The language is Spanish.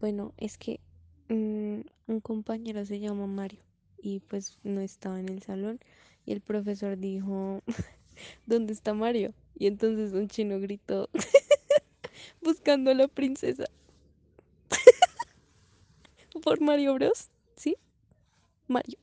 Bueno, es que mm, un compañero se llama Mario y pues no estaba en el salón y el profesor dijo, ¿dónde está Mario? Y entonces un chino gritó, buscando a la princesa por Mario Bros. ¿Sí? Mario.